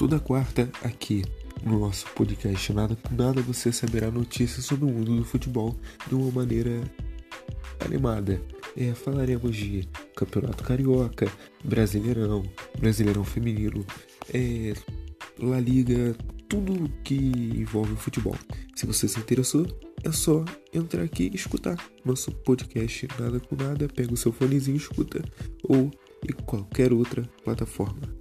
Toda quarta, aqui no nosso podcast Nada com Nada, você saberá notícias sobre o mundo do futebol de uma maneira animada. É, falaremos de Campeonato Carioca, Brasileirão, Brasileirão Feminino, é, La Liga, tudo que envolve o futebol. Se você se interessou, é só entrar aqui e escutar nosso podcast Nada com Nada. Pega o seu fonezinho e escuta, ou em qualquer outra plataforma.